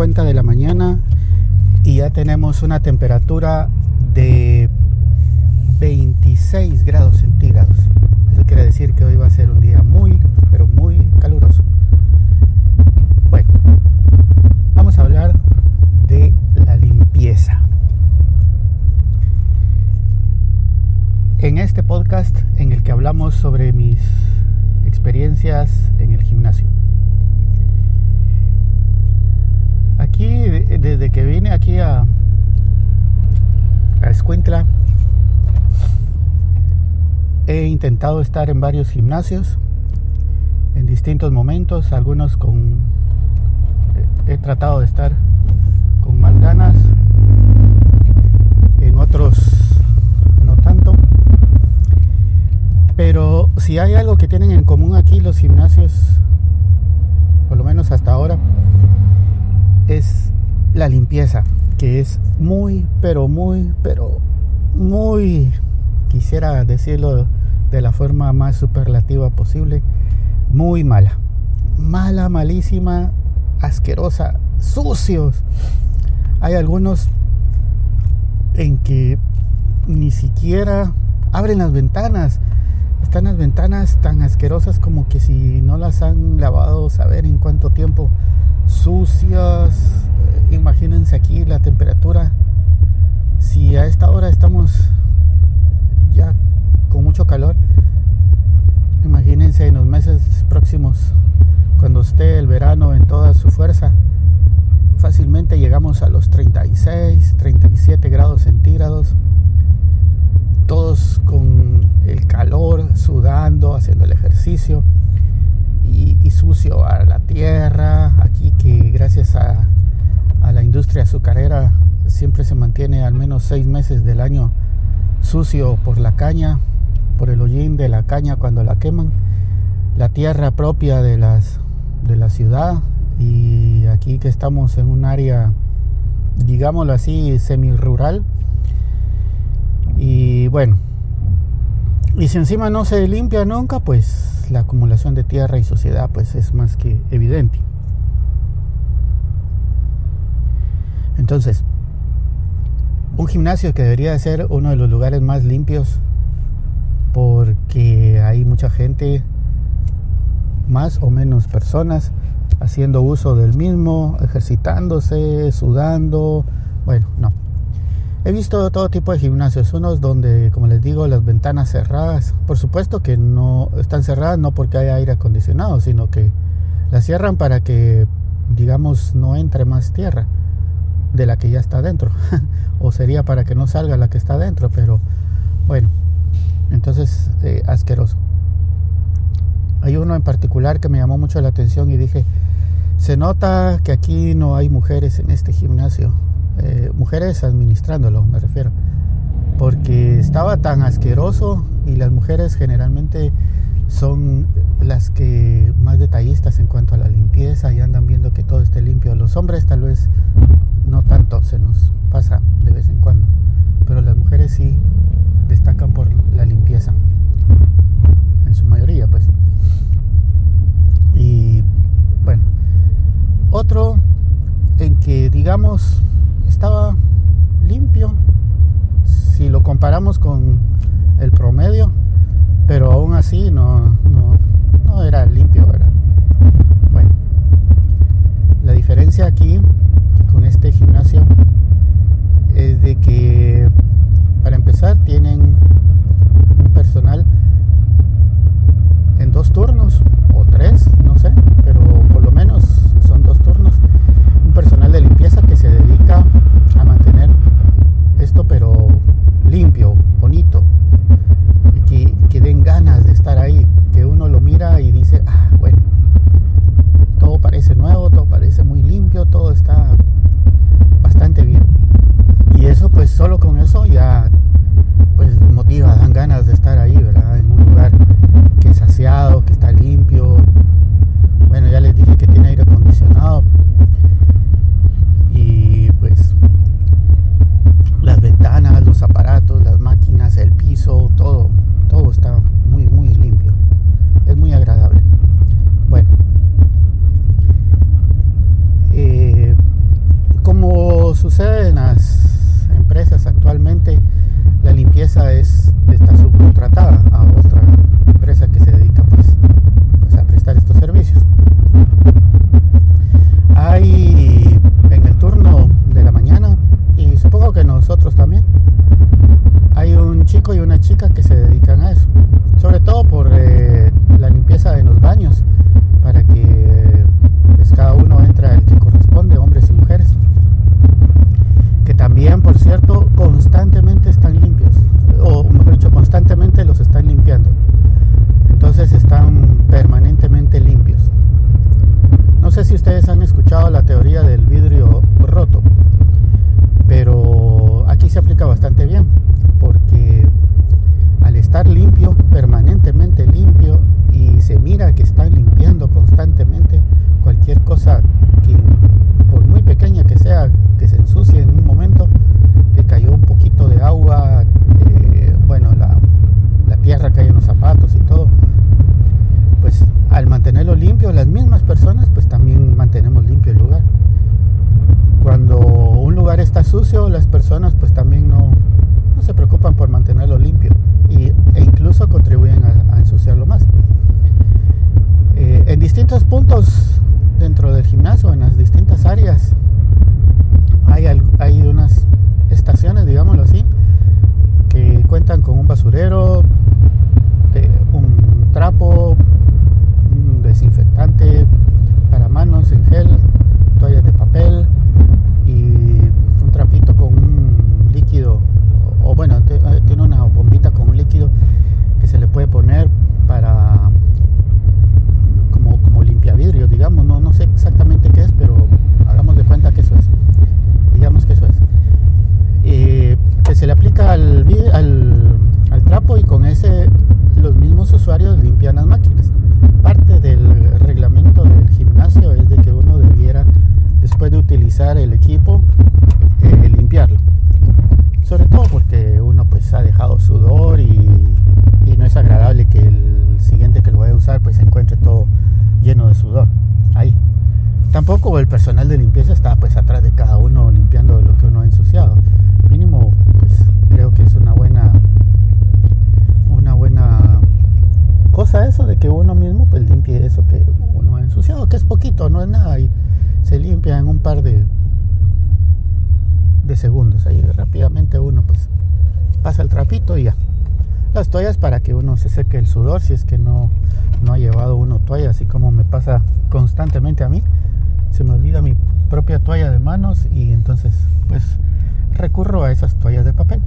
las 4.50 de la mañana y ya tenemos una temperatura de 26 grados centígrados. Eso quiere decir que hoy va a ser un día muy, pero muy caluroso. Bueno, vamos a hablar de la limpieza. En este podcast en el que hablamos sobre mis experiencias en el gimnasio. Desde que vine aquí a, a Escuintla, he intentado estar en varios gimnasios en distintos momentos, algunos con he tratado de estar con más en otros no tanto. Pero si hay algo que tienen en común aquí los gimnasios, por lo menos hasta ahora, es la limpieza, que es muy, pero muy, pero muy, quisiera decirlo de la forma más superlativa posible, muy mala. Mala, malísima, asquerosa, sucios. Hay algunos en que ni siquiera abren las ventanas. Están las ventanas tan asquerosas como que si no las han lavado, saber en cuánto tiempo sucias. Imagínense aquí la temperatura. Si a esta hora estamos ya con mucho calor, imagínense en los meses próximos, cuando esté el verano en toda su fuerza, fácilmente llegamos a los 36, 37 grados centígrados, todos con el calor, sudando, haciendo el ejercicio y, sucio a la tierra, aquí que gracias a, la industria azucarera siempre se mantiene al menos seis meses del año sucio por la caña, por el hollín de la caña cuando la queman, la tierra propia de, las, de la ciudad y aquí que estamos en un área, digámoslo así, semi-rural. Y bueno, y si encima no se limpia nunca, pues la acumulación de tierra y suciedad pues es más que evidente. Entonces, un gimnasio que debería ser uno de los lugares más limpios porque hay mucha gente, más o menos personas, haciendo uso del mismo, ejercitándose, sudando. Bueno, no. He visto todo tipo de gimnasios, unos donde, como les digo, las ventanas cerradas, por supuesto que no están cerradas no porque haya aire acondicionado, sino que las cierran para que, digamos, no entre más tierra de la que ya está dentro, o sería para que no salga la que está dentro, pero bueno, entonces eh, asqueroso. Hay uno en particular que me llamó mucho la atención y dije, se nota que aquí no hay mujeres en este gimnasio eh, mujeres administrándolo, me refiero, porque estaba tan asqueroso y las mujeres generalmente son las que más detallistas en cuanto a la limpieza y andan viendo que todo esté limpio. Los hombres tal vez no tanto, se nos pasa de vez en cuando, pero las mujeres sí destacan por la limpieza, en su mayoría pues. Y bueno, otro en que digamos estaba limpio si lo comparamos con el promedio, pero aún así no, no, era limpio, ¿verdad? Diferencia aquí con este gimnasio es de que para empezar tienen un personal en dos turnos o tres, no sé, pero por lo menos son dos turnos. Un personal de limpieza que se dedica a mantener esto pero limpio, bonito, y que, que den ganas de estar ahí, que uno lo mira y dice, ah, bueno, todo parece nuevo, todo parece muy limpio, todo está bastante bien. Y eso pues solo con eso ya pues motiva, dan ganas de estar ahí, ¿verdad? En un lugar que es saciado, que está limpio. Bueno, ya les dije que tiene aire acondicionado. Y pues las ventanas, los aparatos, las máquinas, el piso, todo, todo está muy, muy limpio. Es muy agradable. Bueno, subcontratada a otra empresa que se dedica pues, pues a prestar estos servicios. Hay en el turno de la mañana y supongo que nosotros también hay un y una chica que se dedican a eso, sobre todo por eh, la limpieza de los baños, para que pues, cada uno entra el que corresponde, hombres y mujeres, que también, por cierto, constantemente están limpios, o mejor dicho, constantemente los están limpiando, entonces están permanentemente limpios. No sé si ustedes han escuchado la teoría del vidrio roto, pero aquí se aplica bastante bien porque al estar limpio, permanentemente limpio, y se mira que están limpiando constantemente cualquier cosa que, por muy pequeña que sea, que se ensucie en un momento, que cayó un poquito de agua, eh, bueno, la, la tierra que hay en los zapatos y todo, pues al mantenerlo limpio, las mismas personas, pues también mantenemos limpio el lugar. Cuando un lugar está sucio, las personas pues también no, se preocupan por mantenerlo limpio y, e incluso contribuyen a, ensuciarlo más. Eh, en dentro del gimnasio, en las distintas áreas, hay, hay unas estaciones, digámoslo así, que cuentan con un basurero, un trapo, un desinfectante para manos en gel, toallas de papel y un trapito con un líquido o bueno, eh, tiene una bombita con un líquido que se le puede poner para como, como limpia vidrio, digamos, no, no sé exactamente qué es, pero hagamos de cuenta que eso es. Digamos que eso es. Eh, que se le aplica al, al, al trapo y con ese los mismos usuarios limpian las máquinas. Parte del reglamento del gimnasio es de que uno debiera, el equipo, eh, limpiarlo sobre todo porque uno pues ha dejado sudor y, no es agradable que el siguiente que lo vaya a usar pues se encuentre todo lleno de sudor ahí. Tampoco el personal de limpieza está pues atrás de cada uno limpiando lo que uno ha ensuciado. Mínimo pues creo que es una buena una buena cosa eso de que uno mismo pues limpie eso que uno ha ensuciado, que es poquito, no es nada y se limpia en un par de de segundos. Ahí rápidamente uno pues pasa el trapito y ya. Las toallas para que uno se seque el sudor si es que no, no ha llevado uno toalla, así como me pasa constantemente a mí. Se me olvida mi propia toalla de manos y entonces pues recurro a esas toallas de papel.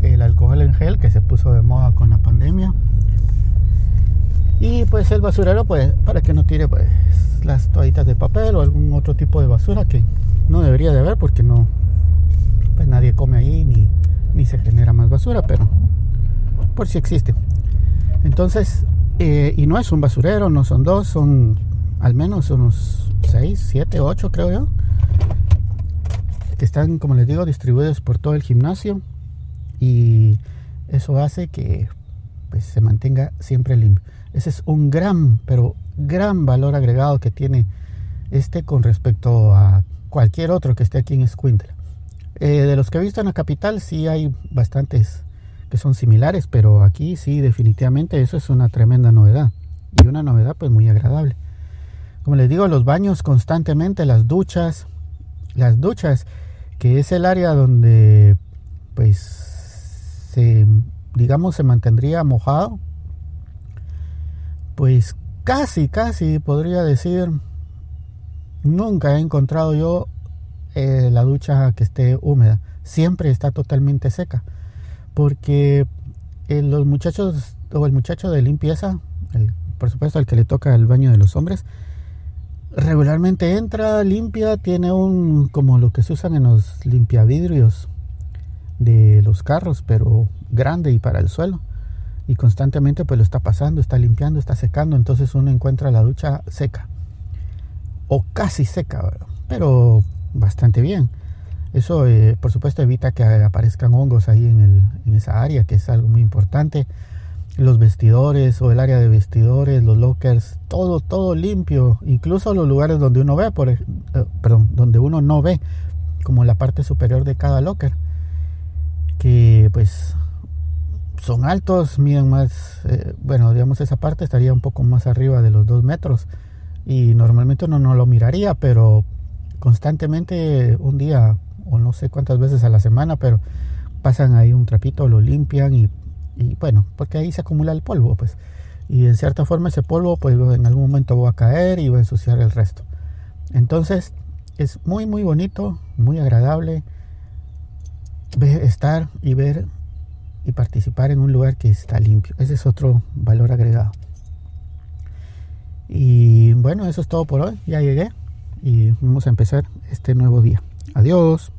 El alcohol en gel que se puso de moda con la pandemia. Y pues el basurero pues para que no tire pues las toallitas de papel o algún otro tipo de basura que no debería de haber porque no, pues nadie come ahí ni, ni se genera más basura, pero por si existe. Entonces, eh, y no es un basurero, no son dos, son al menos unos 6, 7, 8 creo yo, que están, como les digo, distribuidos por todo el gimnasio y eso hace que pues, se mantenga siempre limpio. Ese es un gran, pero gran valor agregado que tiene este con respecto a cualquier otro que esté aquí en Escuintla. Eh, de los que he visto en la capital sí hay bastantes que son similares, pero aquí sí definitivamente eso es una tremenda novedad y una novedad pues muy agradable. Como les digo, los baños constantemente, las duchas, las duchas, que es el área donde pues se digamos se mantendría mojado, pues casi, casi podría decir, nunca he encontrado yo eh, la ducha que esté húmeda. Siempre está totalmente seca. Porque eh, los muchachos o el muchacho de limpieza, por supuesto al que le toca el baño de los hombres, regularmente entra, limpia, tiene un como lo que se usan en los limpiavidrios de los carros, pero grande y para el suelo. Y constantemente pues lo está pasando, está limpiando, está secando, entonces uno encuentra la ducha seca. O casi seca, pero bastante bien. Eso, eh, por supuesto, evita que aparezcan hongos ahí en, el, en esa área, que es algo muy importante. Los vestidores o el área de vestidores, los lockers, todo, todo limpio. Incluso los lugares donde uno ve, por, eh, perdón, donde uno no ve, como la parte superior de cada locker, que pues son altos, miden más, eh, bueno, digamos esa parte estaría un poco más arriba de los dos metros y normalmente uno no lo miraría, pero constantemente un día o no sé cuántas veces a la semana, pero pasan ahí un trapito, lo limpian y, y bueno, porque ahí se acumula el polvo, pues. Y en cierta forma ese polvo, pues en algún momento va a caer y va a ensuciar el resto. Entonces, es muy, muy bonito, muy agradable estar y ver y participar en un lugar que está limpio. Ese es otro valor agregado. Y bueno, eso es todo por hoy. Ya llegué y vamos a empezar este nuevo día. Adiós.